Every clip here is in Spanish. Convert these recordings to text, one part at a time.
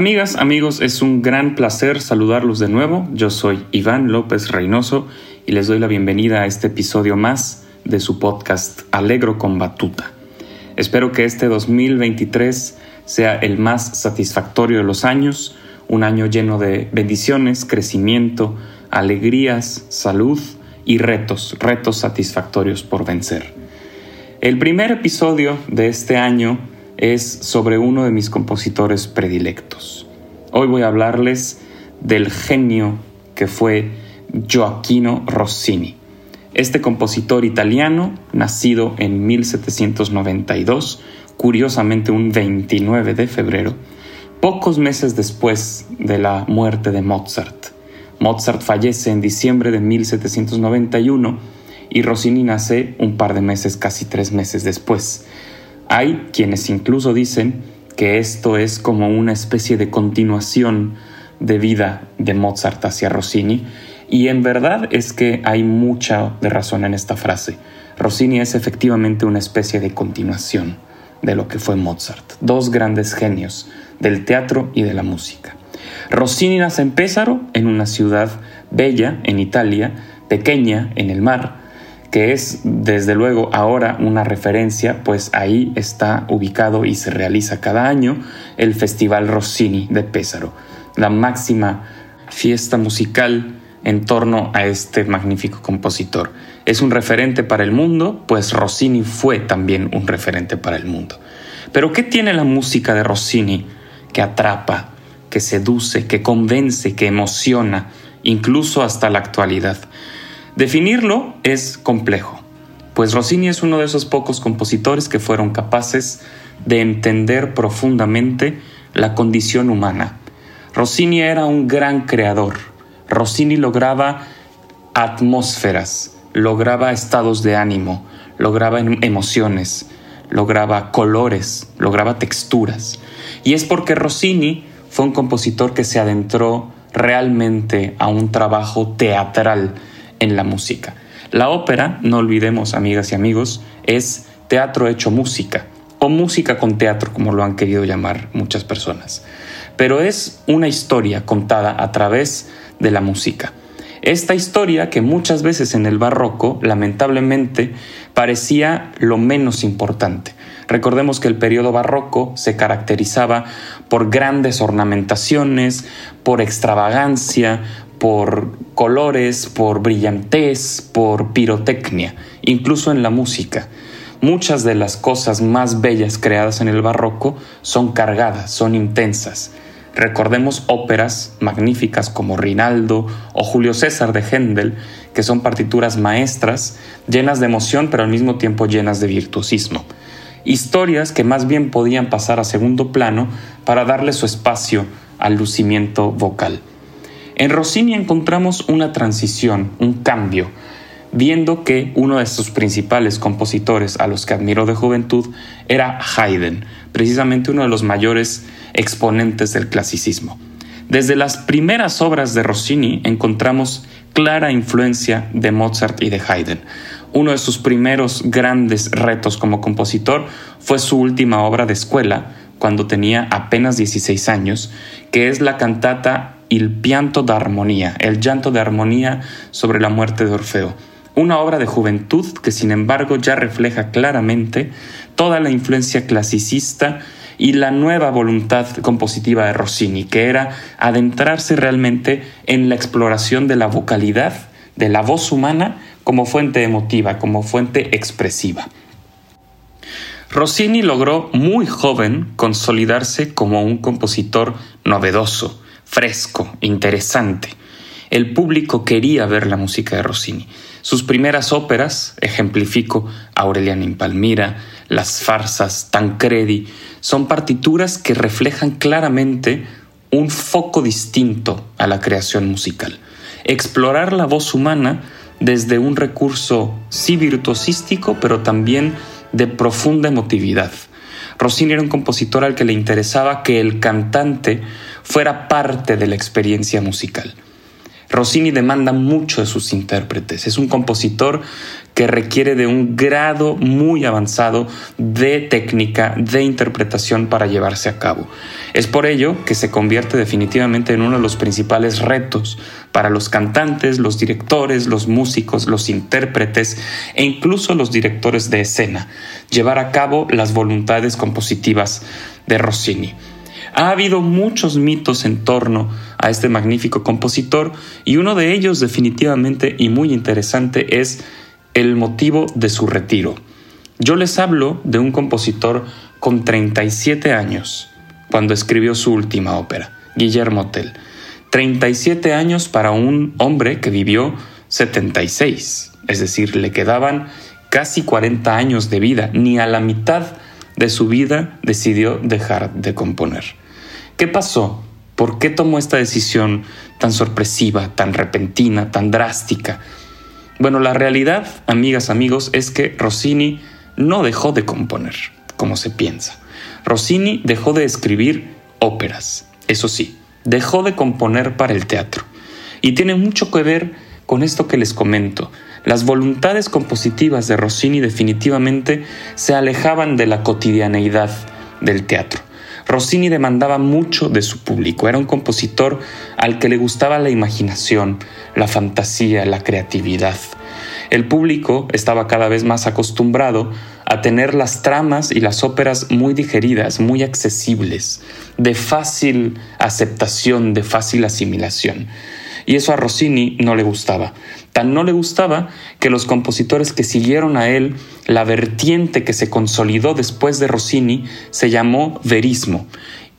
Amigas, amigos, es un gran placer saludarlos de nuevo. Yo soy Iván López Reynoso y les doy la bienvenida a este episodio más de su podcast Alegro con Batuta. Espero que este 2023 sea el más satisfactorio de los años, un año lleno de bendiciones, crecimiento, alegrías, salud y retos, retos satisfactorios por vencer. El primer episodio de este año es sobre uno de mis compositores predilectos. Hoy voy a hablarles del genio que fue Gioacchino Rossini. Este compositor italiano, nacido en 1792, curiosamente un 29 de febrero, pocos meses después de la muerte de Mozart. Mozart fallece en diciembre de 1791 y Rossini nace un par de meses, casi tres meses después. Hay quienes incluso dicen que esto es como una especie de continuación de vida de Mozart hacia Rossini, y en verdad es que hay mucha de razón en esta frase. Rossini es efectivamente una especie de continuación de lo que fue Mozart, dos grandes genios del teatro y de la música. Rossini nace en Pésaro, en una ciudad bella en Italia, pequeña en el mar, que es desde luego ahora una referencia, pues ahí está ubicado y se realiza cada año el Festival Rossini de Pésaro, la máxima fiesta musical en torno a este magnífico compositor. Es un referente para el mundo, pues Rossini fue también un referente para el mundo. Pero ¿qué tiene la música de Rossini que atrapa, que seduce, que convence, que emociona, incluso hasta la actualidad? Definirlo es complejo, pues Rossini es uno de esos pocos compositores que fueron capaces de entender profundamente la condición humana. Rossini era un gran creador. Rossini lograba atmósferas, lograba estados de ánimo, lograba em-, emociones, lograba colores, lograba texturas. Y es porque Rossini fue un compositor que se adentró realmente a un trabajo teatral, en la música. La ópera, no olvidemos amigas y amigos, es teatro hecho música o música con teatro, como lo han querido llamar muchas personas. Pero es una historia contada a través de la música. Esta historia que muchas veces en el barroco, lamentablemente, parecía lo menos importante. Recordemos que el periodo barroco se caracterizaba por grandes ornamentaciones, por extravagancia, por colores, por brillantez, por pirotecnia, incluso en la música. Muchas de las cosas más bellas creadas en el barroco son cargadas, son intensas. Recordemos óperas magníficas como Rinaldo o Julio César de Händel, que son partituras maestras, llenas de emoción pero al mismo tiempo llenas de virtuosismo. Historias que más bien podían pasar a segundo plano para darle su espacio al lucimiento vocal. En Rossini encontramos una transición, un cambio, viendo que uno de sus principales compositores a los que admiró de juventud era Haydn, precisamente uno de los mayores exponentes del clasicismo. Desde las primeras obras de Rossini encontramos clara influencia de Mozart y de Haydn. Uno de sus primeros grandes retos como compositor fue su última obra de escuela, cuando tenía apenas 16 años, que es la cantata Il pianto d'armonía, el llanto de armonía sobre la muerte de Orfeo. Una obra de juventud que sin embargo ya refleja claramente toda la influencia clasicista y la nueva voluntad compositiva de Rossini, que era adentrarse realmente en la exploración de la vocalidad, de la voz humana como fuente emotiva, como fuente expresiva. Rossini logró muy joven consolidarse como un compositor novedoso, fresco, interesante. El público quería ver la música de Rossini. Sus primeras óperas, ejemplifico Aureliana in Palmira, las farsas, Tancredi, son partituras que reflejan claramente un foco distinto a la creación musical. Explorar la voz humana desde un recurso sí virtuosístico, pero también de profunda emotividad. Rossini era un compositor al que le interesaba que el cantante fuera parte de la experiencia musical. Rossini demanda mucho de sus intérpretes. Es un compositor que requiere de un grado muy avanzado de técnica, de interpretación para llevarse a cabo. Es por ello que se convierte definitivamente en uno de los principales retos para los cantantes, los directores, los músicos, los intérpretes e incluso los directores de escena, llevar a cabo las voluntades compositivas de Rossini. Ha habido muchos mitos en torno a este magnífico compositor y uno de ellos definitivamente y muy interesante es el motivo de su retiro. Yo les hablo de un compositor con 37 años cuando escribió su última ópera, Guillermo Tell. 37 años para un hombre que vivió 76, es decir, le quedaban casi 40 años de vida, ni a la mitad de su vida decidió dejar de componer. ¿Qué pasó? ¿Por qué tomó esta decisión tan sorpresiva, tan repentina, tan drástica? Bueno, la realidad, amigas, amigos, es que Rossini no dejó de componer, como se piensa. Rossini dejó de escribir óperas, eso sí, dejó de componer para el teatro. Y tiene mucho que ver con esto que les comento. Las voluntades compositivas de Rossini definitivamente se alejaban de la cotidianeidad del teatro. Rossini demandaba mucho de su público, era un compositor al que le gustaba la imaginación, la fantasía, la creatividad. El público estaba cada vez más acostumbrado a tener las tramas y las óperas muy digeridas, muy accesibles, de fácil aceptación, de fácil asimilación. Y eso a Rossini no le gustaba. Tan no le gustaba que los compositores que siguieron a él, la vertiente que se consolidó después de Rossini, se llamó verismo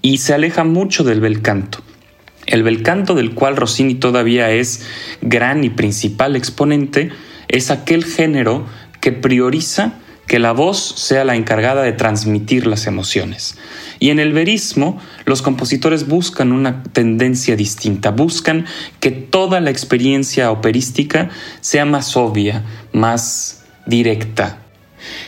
y se aleja mucho del bel canto. El bel canto del cual Rossini todavía es gran y principal exponente es aquel género que prioriza que la voz sea la encargada de transmitir las emociones. Y en el verismo, los compositores buscan una tendencia distinta, buscan que toda la experiencia operística sea más obvia, más directa.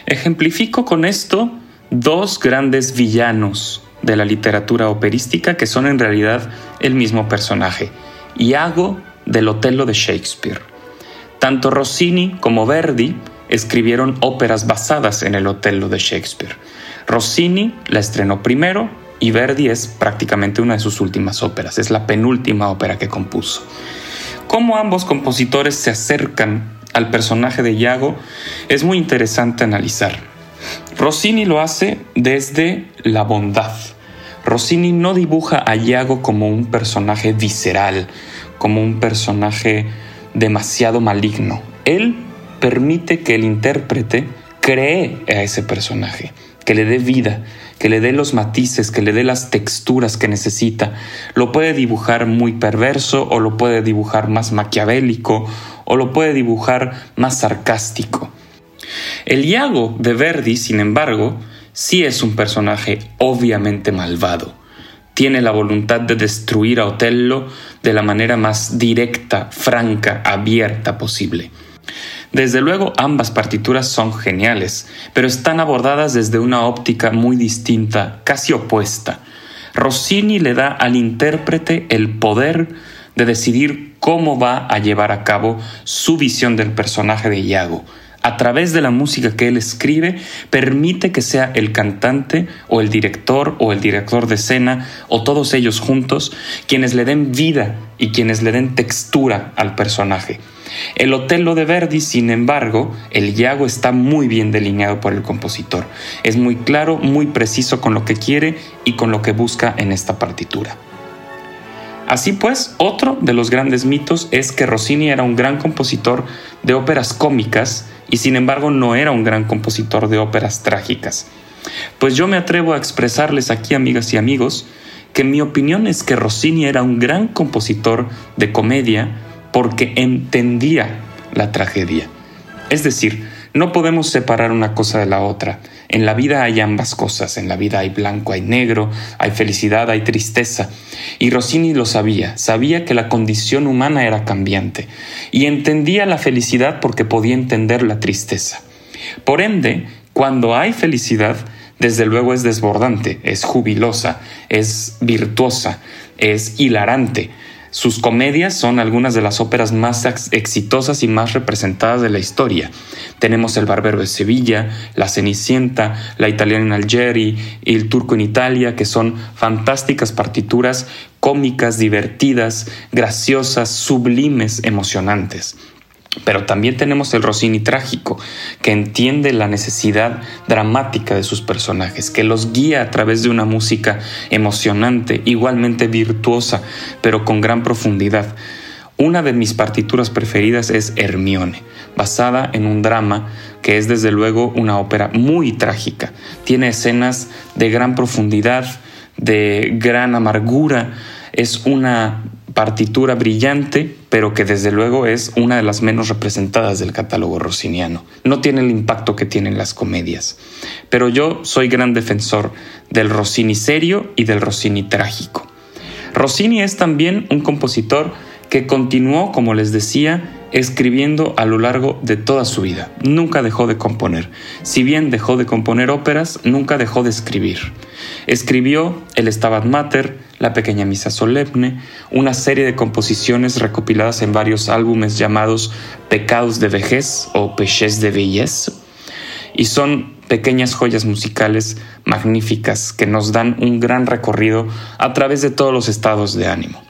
Ejemplifico con esto dos grandes villanos de la literatura operística que son en realidad el mismo personaje, Iago del Otello de Shakespeare. Tanto Rossini como Verdi escribieron óperas basadas en el Otello de Shakespeare. Rossini la estrenó primero y Verdi es prácticamente una de sus últimas óperas, es la penúltima ópera que compuso. Cómo ambos compositores se acercan al personaje de Iago es muy interesante analizar. Rossini lo hace desde la bondad. Rossini no dibuja a Iago como un personaje visceral, como un personaje demasiado maligno. Él permite que el intérprete cree a ese personaje, que le dé vida, que le dé los matices, que le dé las texturas que necesita. Lo puede dibujar muy perverso o lo puede dibujar más maquiavélico o lo puede dibujar más sarcástico. El Iago de Verdi, sin embargo, sí es un personaje obviamente malvado. Tiene la voluntad de destruir a Otello de la manera más directa, franca, abierta posible. Desde luego ambas partituras son geniales, pero están abordadas desde una óptica muy distinta, casi opuesta. Rossini le da al intérprete el poder de decidir cómo va a llevar a cabo su visión del personaje de Iago. A través de la música que él escribe, permite que sea el cantante o el director o el director de escena o todos ellos juntos quienes le den vida y quienes le den textura al personaje. El Otello de Verdi, sin embargo, el Iago está muy bien delineado por el compositor. Es muy claro, muy preciso con lo que quiere y con lo que busca en esta partitura. Así pues, otro de los grandes mitos es que Rossini era un gran compositor de óperas cómicas y sin embargo no era un gran compositor de óperas trágicas. Pues yo me atrevo a expresarles aquí, amigas y amigos, que mi opinión es que Rossini era un gran compositor de comedia, porque entendía la tragedia. Es decir, no podemos separar una cosa de la otra. En la vida hay ambas cosas. En la vida hay blanco, hay negro, hay felicidad, hay tristeza. Y Rossini lo sabía. Sabía que la condición humana era cambiante. Y entendía la felicidad porque podía entender la tristeza. Por ende, cuando hay felicidad, desde luego es desbordante, es jubilosa, es virtuosa, es hilarante. Sus comedias son algunas de las óperas más exitosas y más representadas de la historia. Tenemos El Barbero de Sevilla, La Cenicienta, La Italiana en Algeri y El Turco en Italia, que son fantásticas partituras cómicas, divertidas, graciosas, sublimes, emocionantes. Pero también tenemos el Rossini trágico, que entiende la necesidad dramática de sus personajes, que los guía a través de una música emocionante, igualmente virtuosa, pero con gran profundidad. Una de mis partituras preferidas es Hermione, basada en un drama que es desde luego una ópera muy trágica. Tiene escenas de gran profundidad, de gran amargura, es una partitura brillante, pero que desde luego es una de las menos representadas del catálogo rossiniano. No tiene el impacto que tienen las comedias. Pero yo soy gran defensor del Rossini serio y del Rossini trágico. Rossini es también un compositor que continuó, como les decía, escribiendo a lo largo de toda su vida. Nunca dejó de componer. Si bien dejó de componer óperas, nunca dejó de escribir. Escribió el Stabat Mater, la Pequeña Misa Solemne, una serie de composiciones recopiladas en varios álbumes llamados Pecados de Vejez o Peches de Vejez, y son pequeñas joyas musicales magníficas que nos dan un gran recorrido a través de todos los estados de ánimo.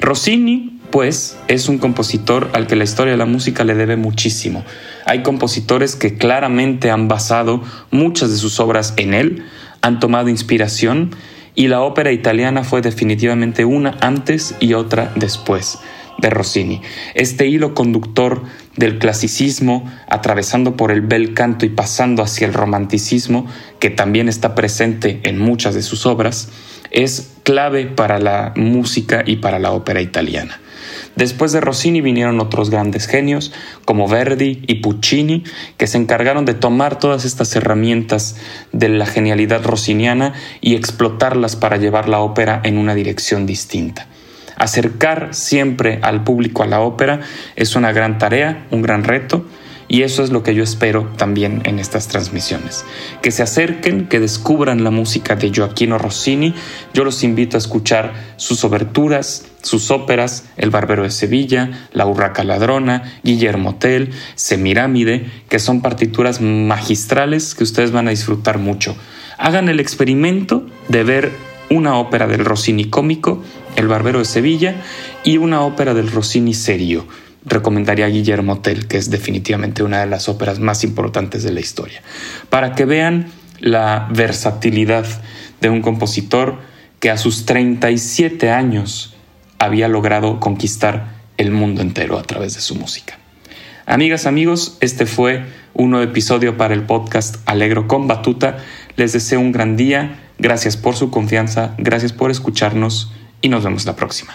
Rossini pues es un compositor al que la historia de la música le debe muchísimo. Hay compositores que claramente han basado muchas de sus obras en él, han tomado inspiración y la ópera italiana fue definitivamente una antes y otra después de Rossini. Este hilo conductor del clasicismo, atravesando por el bel canto y pasando hacia el romanticismo, que también está presente en muchas de sus obras, es clave para la música y para la ópera italiana. Después de Rossini vinieron otros grandes genios como Verdi y Puccini, que se encargaron de tomar todas estas herramientas de la genialidad rossiniana y explotarlas para llevar la ópera en una dirección distinta. Acercar siempre al público a la ópera es una gran tarea, un gran reto, y eso es lo que yo espero también en estas transmisiones. Que se acerquen, que descubran la música de Gioacchino Rossini. Yo los invito a escuchar sus oberturas, sus óperas, El Barbero de Sevilla, La Urraca Ladrona, Guillermo Tell, Semirámide, que son partituras magistrales que ustedes van a disfrutar mucho. Hagan el experimento de ver una ópera del Rossini cómico, El Barbero de Sevilla, y una ópera del Rossini serio recomendaría Guillermo Tell, que es definitivamente una de las óperas más importantes de la historia, para que vean la versatilidad de un compositor que a sus 37 años había logrado conquistar el mundo entero a través de su música. Amigas, amigos, este fue un nuevo episodio para el podcast Alegro con Batuta. Les deseo un gran día, gracias por su confianza, gracias por escucharnos y nos vemos la próxima.